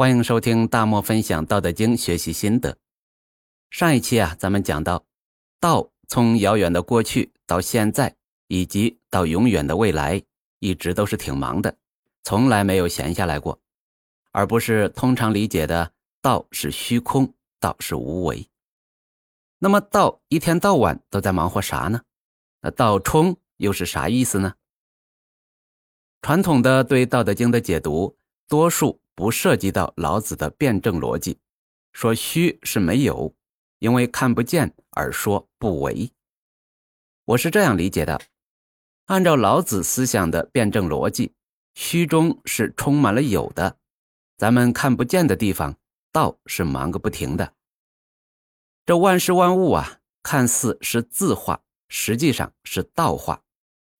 欢迎收听大漠分享《道德经》学习心得。上一期啊，咱们讲到，道从遥远的过去到现在，以及到永远的未来，一直都是挺忙的，从来没有闲下来过，而不是通常理解的道是虚空，道是无为。那么道一天到晚都在忙活啥呢？那道冲又是啥意思呢？传统的对《道德经》的解读，多数。不涉及到老子的辩证逻辑，说虚是没有，因为看不见而说不为。我是这样理解的：按照老子思想的辩证逻辑，虚中是充满了有的，咱们看不见的地方，道是忙个不停的。这万事万物啊，看似是字化，实际上是道化，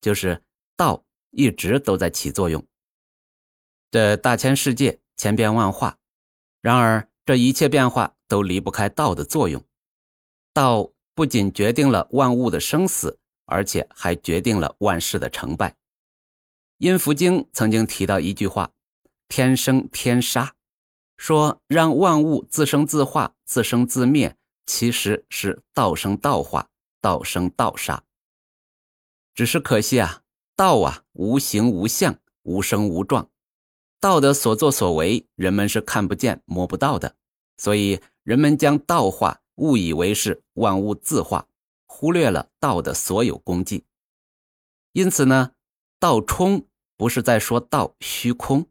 就是道一直都在起作用。这大千世界。千变万化，然而这一切变化都离不开道的作用。道不仅决定了万物的生死，而且还决定了万事的成败。《阴符经》曾经提到一句话：“天生天杀”，说让万物自生自化、自生自灭，其实是道生道化、道生道杀。只是可惜啊，道啊无形无相、无声无状。道的所作所为，人们是看不见、摸不到的，所以人们将道化，误以为是万物自化，忽略了道的所有功绩。因此呢，道冲不是在说道虚空，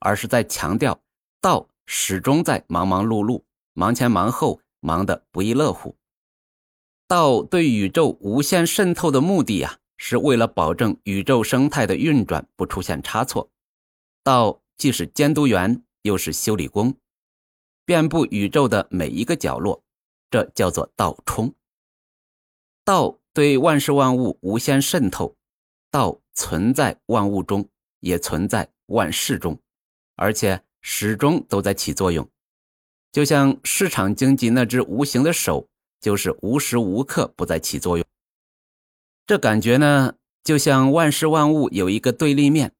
而是在强调道始终在忙忙碌碌、忙前忙后，忙得不亦乐乎。道对宇宙无限渗透的目的呀，是为了保证宇宙生态的运转不出现差错。道。既是监督员，又是修理工，遍布宇宙的每一个角落，这叫做道冲。道对万事万物无限渗透，道存在万物中，也存在万事中，而且始终都在起作用。就像市场经济那只无形的手，就是无时无刻不在起作用。这感觉呢，就像万事万物有一个对立面。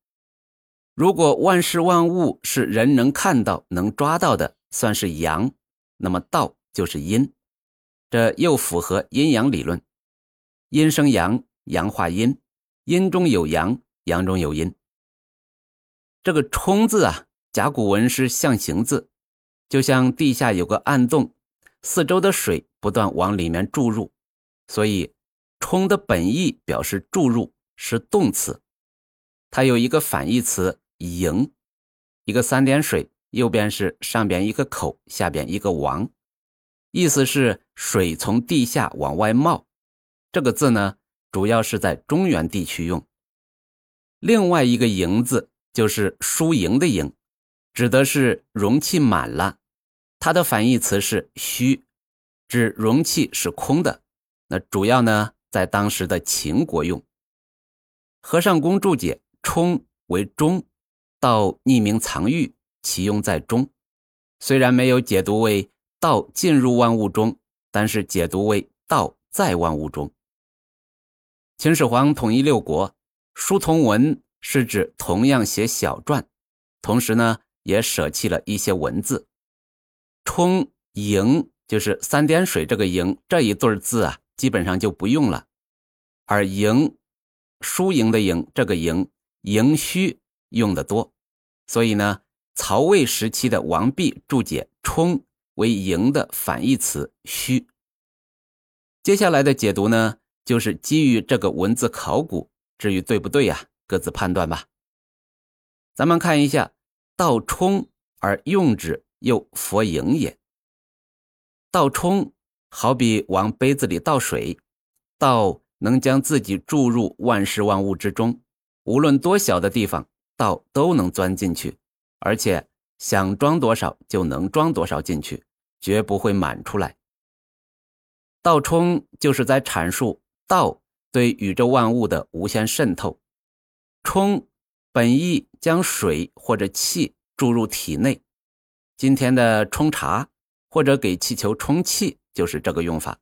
如果万事万物是人能看到、能抓到的，算是阳，那么道就是阴，这又符合阴阳理论。阴生阳，阳化阴，阴中有阳，阳中有阴。这个“冲”字啊，甲骨文是象形字，就像地下有个暗洞，四周的水不断往里面注入，所以“冲”的本意表示注入，是动词。它有一个反义词。盈，一个三点水，右边是上边一个口，下边一个王，意思是水从地下往外冒。这个字呢，主要是在中原地区用。另外一个盈字就是输赢的赢，指的是容器满了。它的反义词是虚，指容器是空的。那主要呢，在当时的秦国用。和尚公注解：冲为中。道匿名藏玉，其用在中。虽然没有解读为道进入万物中，但是解读为道在万物中。秦始皇统一六国，书同文是指同样写小篆，同时呢也舍弃了一些文字。冲盈就是三点水这个盈这一对字啊，基本上就不用了。而盈，输赢的赢这个盈盈虚用的多。所以呢，曹魏时期的王弼注解“冲”为“盈”的反义词“虚”。接下来的解读呢，就是基于这个文字考古，至于对不对呀，各自判断吧。咱们看一下“倒冲”而用之，又佛盈也。倒冲好比往杯子里倒水，倒能将自己注入万事万物之中，无论多小的地方。道都能钻进去，而且想装多少就能装多少进去，绝不会满出来。道冲就是在阐述道对宇宙万物的无限渗透。冲本意将水或者气注入体内，今天的冲茶或者给气球充气就是这个用法。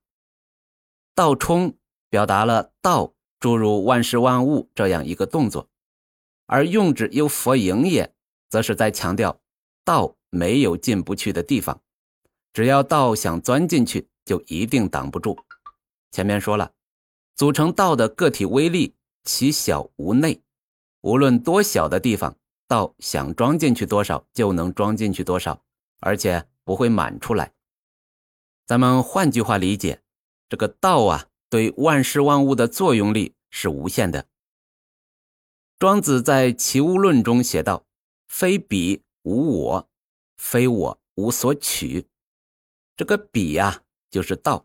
道冲表达了道注入万事万物这样一个动作。而用之又佛盈也，则是在强调道没有进不去的地方，只要道想钻进去，就一定挡不住。前面说了，组成道的个体微粒其小无内，无论多小的地方，道想装进去多少就能装进去多少，而且不会满出来。咱们换句话理解，这个道啊，对万事万物的作用力是无限的。庄子在《齐物论》中写道：“非彼无我，非我无所取。”这个“彼”呀，就是道。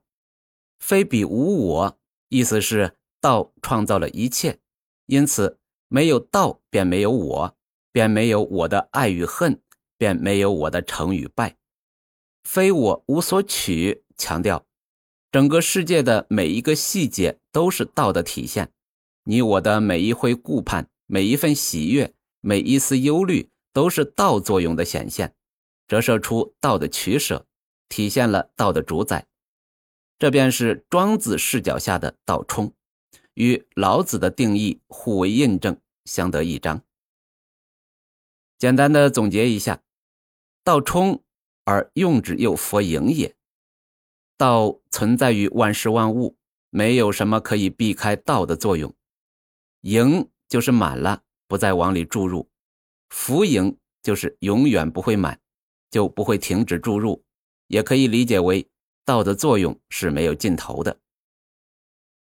非彼无我，意思是道创造了一切，因此没有道便没有我，便没有我的爱与恨，便没有我的成与败。非我无所取，强调整个世界的每一个细节都是道的体现，你我的每一回顾盼。每一份喜悦，每一丝忧虑，都是道作用的显现，折射出道的取舍，体现了道的主宰。这便是庄子视角下的道冲，与老子的定义互为印证，相得益彰。简单的总结一下：道冲而用之又佛盈也。道存在于万事万物，没有什么可以避开道的作用。盈。就是满了，不再往里注入；浮盈就是永远不会满，就不会停止注入。也可以理解为道的作用是没有尽头的。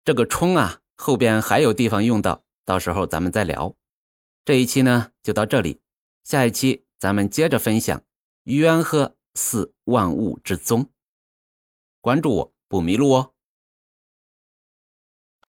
这个冲啊，后边还有地方用到，到时候咱们再聊。这一期呢就到这里，下一期咱们接着分享渊壑似万物之宗。关注我不迷路哦。